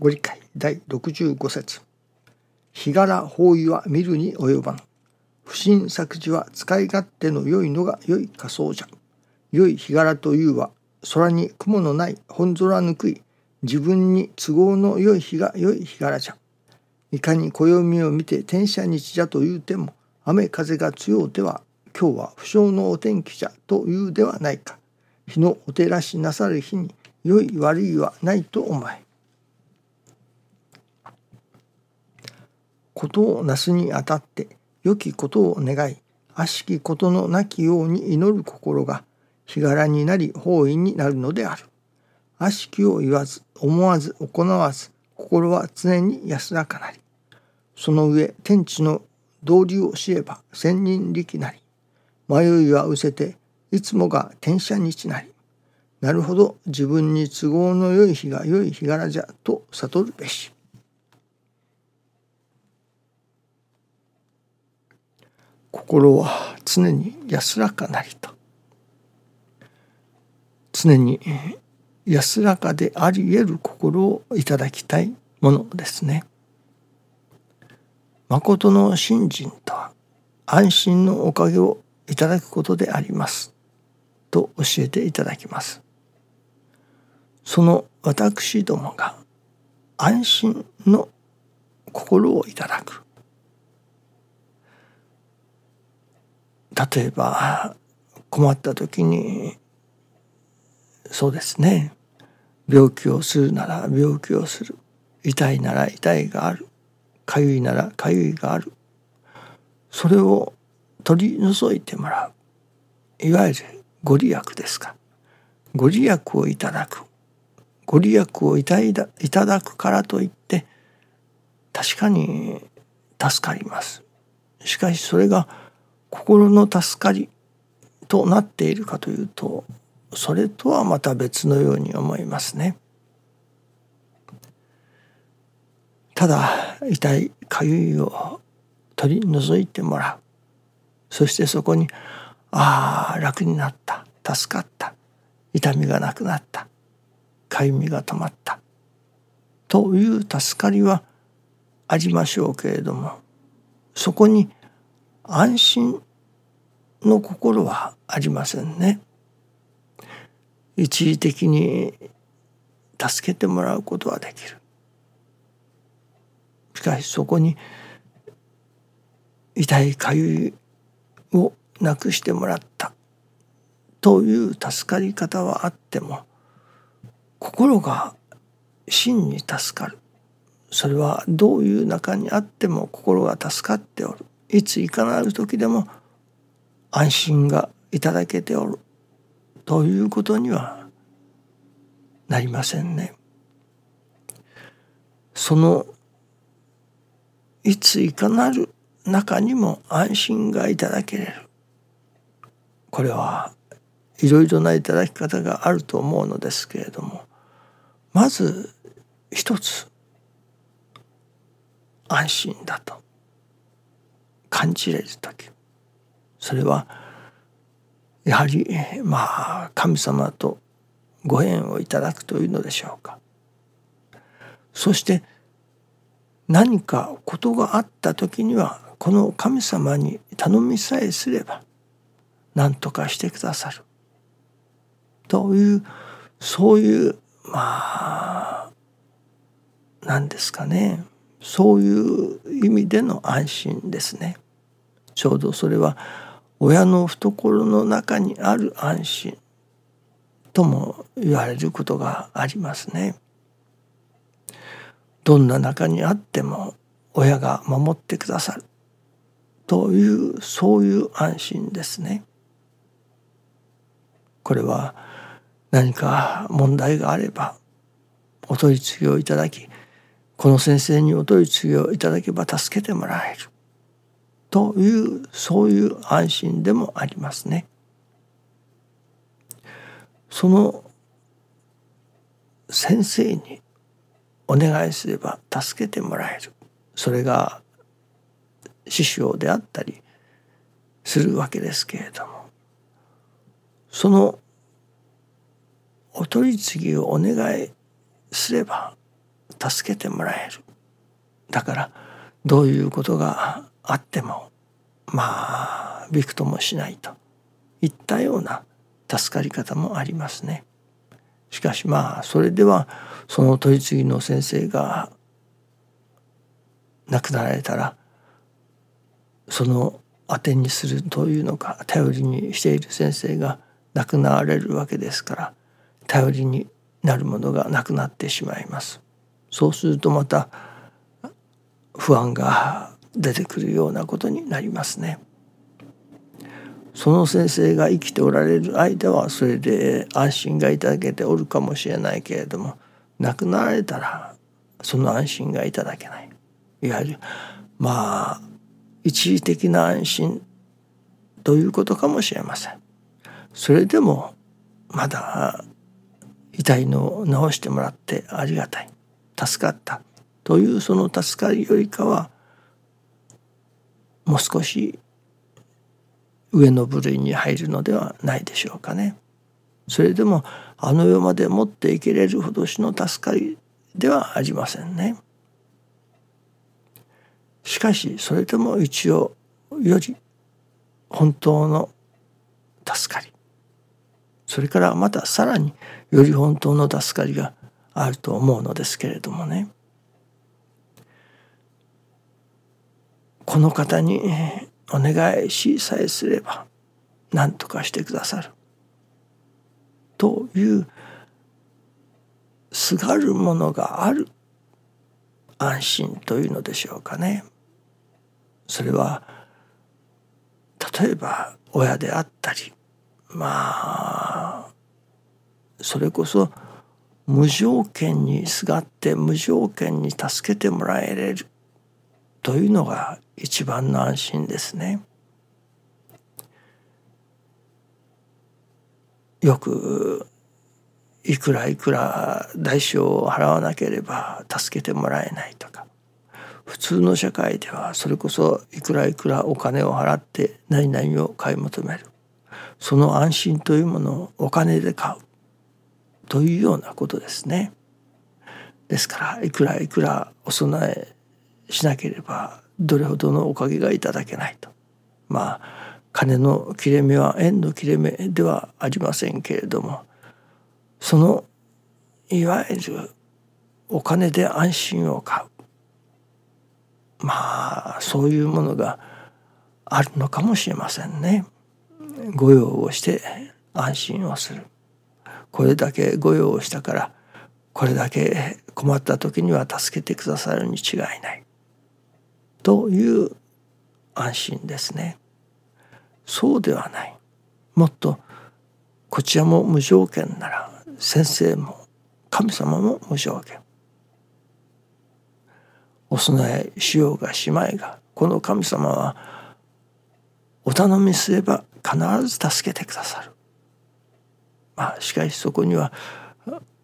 ご理解第65節日柄法医は見るに及ばぬ。不審作事は使い勝手の良いのが良い仮想じゃ。良い日柄というは空に雲のない本空ぬくい自分に都合の良い日が良い日柄じゃ。いかに暦を見て天赦日じゃと言うても雨風が強うては今日は不祥のお天気じゃというではないか。日のお照らしなさる日に良い悪いはないと思え。ことをなすにあたって良きことを願い悪しきことのなきように祈る心が日柄になり法院になるのである。悪しきを言わず思わず行わず心は常に安らかなりその上天地の道理を知れば千人力なり迷いは失せていつもが天赦日なりなるほど自分に都合の良い日が良い日柄じゃと悟るべし。心は常に安らかなりと常に安らかであり得る心をいただきたいものですね。誠の信心とは安心のおかげをいただくことでありますと教えていただきます。その私どもが安心の心をいただく例えば困った時にそうですね。病気をするなら病気をする。痛いなら痛いがある。かゆいならかゆいがある。それを取り除いてもらう。いわゆるご利益ですか。ご利益をいただく。ご利益をいただくからといって確かに助かります。しかしそれが心の助かりとなっているかというとそれとはまた別のように思いますね。ただ痛いかゆいを取り除いてもらう。そしてそこに「ああ楽になった。助かった。痛みがなくなった。かゆみが止まった」という助かりはありましょうけれどもそこに安心の心はありませんね。一時的に助けてもらうことはできる。しかしそこに痛いかゆいをなくしてもらったという助かり方はあっても心が真に助かるそれはどういう中にあっても心が助かっておるいついかなる時でも安心がいただけておるということにはなりませんね。そのいついかなる中にも安心がいただけれるこれはいろいろないただき方があると思うのですけれどもまず一つ安心だと感じれる時それはやはりまあ神様とご縁をいただくというのでしょうか。そして何かことがあった時にはこの神様に頼みさえすれば何とかしてくださる。というそういうまあ何ですかね。そういう意味での安心ですね。ちょうどそれは親の懐の中にある安心とも言われることがありますね。どんな中にあっても親が守ってくださるというそういう安心ですね。これは何か問題があればお取り次ぎをいただきこの先生にお取り次ぎをいただけば助けてもらえるというそういう安心でもありますね。その先生にお願いすれば助けてもらえる。それが師匠であったりするわけですけれども。そのお取り次ぎをお願いすれば助けてもらえる。だからどういうことがあってもまあびくともしないといったような助かり方もありますね。しかしまあそれではその取り次ぎの先生が亡くなられたらその当てにするというのか頼りにしている先生が亡くなられるわけですから頼りになるものがなくなってしまいます。そうするとまた不安が出てくるようなことになりますね。その先生が生きておられる間はそれで安心がいただけておるかもしれないけれども亡くなられたらその安心がいただけないいわゆるまあ一時的な安心ということかもしれません。それでもまだ痛いのを治してもらってありがたい助かったというその助かりよりかはもう少し上の部類に入るのではないでしょうかね。それでもあの世まで持っていけれるほどしの助かりではありませんね。しかしそれでも一応より本当の助かりそれからまたさらにより本当の助かりがあると思うのですけれどもねこの方にお願いしさえすれば何とかしてくださる。というすがるものがある。安心というのでしょうかね。それは例えば親であったりまあそれこそ無条件にすがって無条件に助けてもらえれる。というのが一番の安心ですね。よくいくらいくら代償を払わなければ助けてもらえないとか普通の社会ではそれこそいくらいくらお金を払って何々を買い求めるその安心というものをお金で買うというようなことですね。ですからいくらいくらお供えしなければどれほどのおかげがいただけないと。まあ金の切れ目は縁の切れ目ではありませんけれどもそのいわゆるお金で安心を買う。まあそういうものがあるのかもしれませんね。御用をして安心をする。これだけ御用をしたからこれだけ困った時には助けてくださるに違いない。という安心ですね。そうではないもっとこちらも無条件なら先生も神様も無条件お供えしようがしまいがこの神様はお頼みすれば必ず助けてくださる。まあ、しかしそこには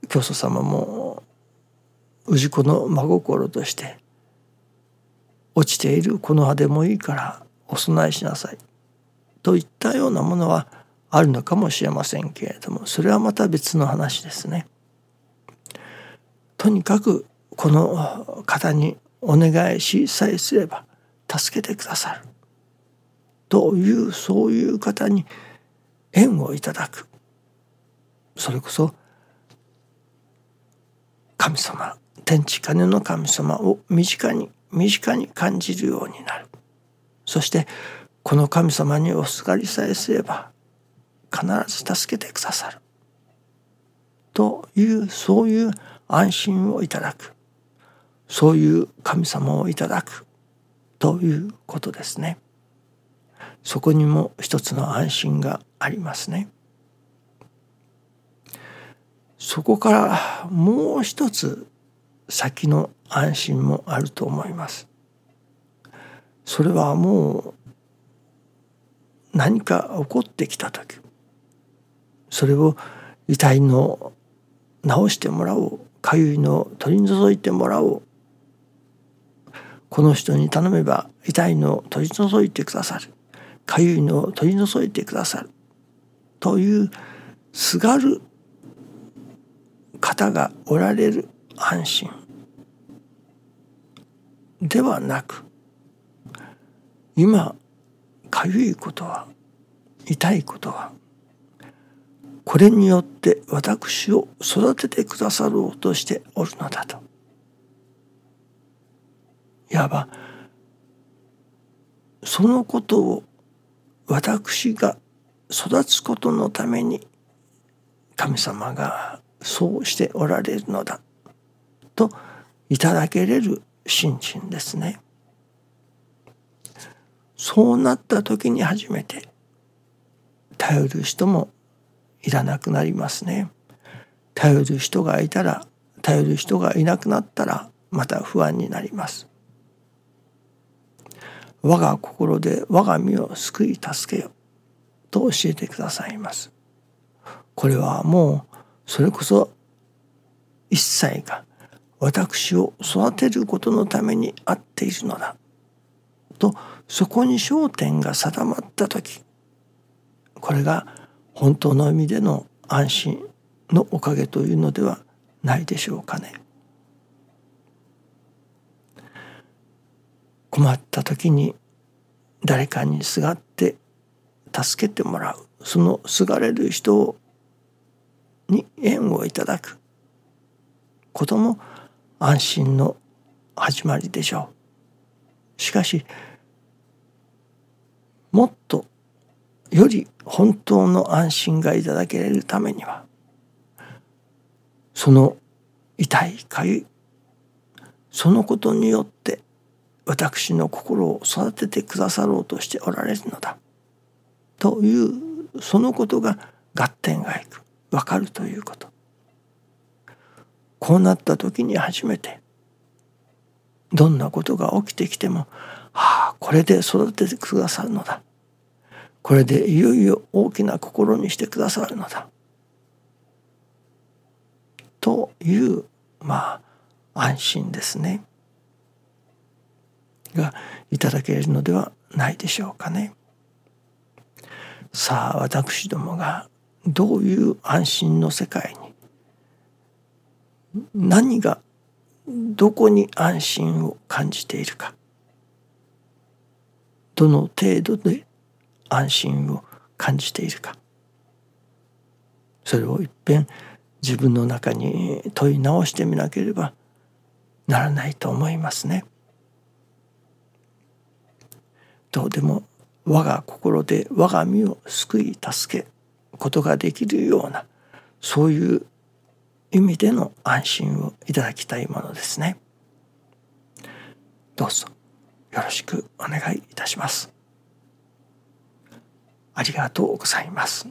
教祖様も氏子の真心として落ちている。この葉でもいいからお供えしなさい。といったようなものはあるのかもしれませんけれどもそれはまた別の話ですね。とにかくこの方にお願いしさえすれば助けてくださる。というそういう方に縁をいただく。それこそ神様天地金の神様を身近に身近に感じるようになるそしてこの神様におすがりさえすれば必ず助けてくださるというそういう安心をいただくそういう神様をいただくということですね。そこにも一つの安心がありますね。そこからもう一つ先の安心もあると思います。それはもう何か起こってきた時それを遺体の治してもらおうかゆいの取り除いてもらおうこの人に頼めば痛いの取り除いてくださるかゆいの取り除いてくださるというすがる方がおられる安心ではなく今かゆいことは痛いことはこれによって私を育ててくださろうとしておるのだと。いわばそのことを私が育つことのために神様がそうしておられるのだといただけれる信心ですね。そうなった時に初めて頼る人もいらなくなりますね。頼る人がいたら頼る人がいなくなったらまた不安になります。我が心で我が身を救い助けよと教えてくださいます。これはもうそれこそ一切が私を育てることのためにあっているのだ。とそこに焦点が定まった時これが本当の意味での安心のおかげというのではないでしょうかね。困った時に誰かにすがって助けてもらう。そのすがれる人に縁をいただく。ことも安心の始まりでしょう。しかしもっとより本当の安心がいただけるためにはその痛いかゆいそのことによって私の心を育ててくださろうとしておられるのだというそのことが合点がいく分かるということこうなった時に初めてどんなことが起きてきてもああこれで育ててくださるのだ。これでいよいよ大きな心にしてくださるのだ。というまあ安心ですね。がいただけるのではないでしょうかね。さあ私どもがどういう安心の世界に何がどこに安心を感じているかどの程度で安心を感じているかそれをいっぺん自分の中に問い直してみなければならないと思いますね。どうでも我が心で我が身を救い助けことができるようなそういう意味での安心をいただきたいものですね。どうぞよろしくお願いいたします。ありがとうございます。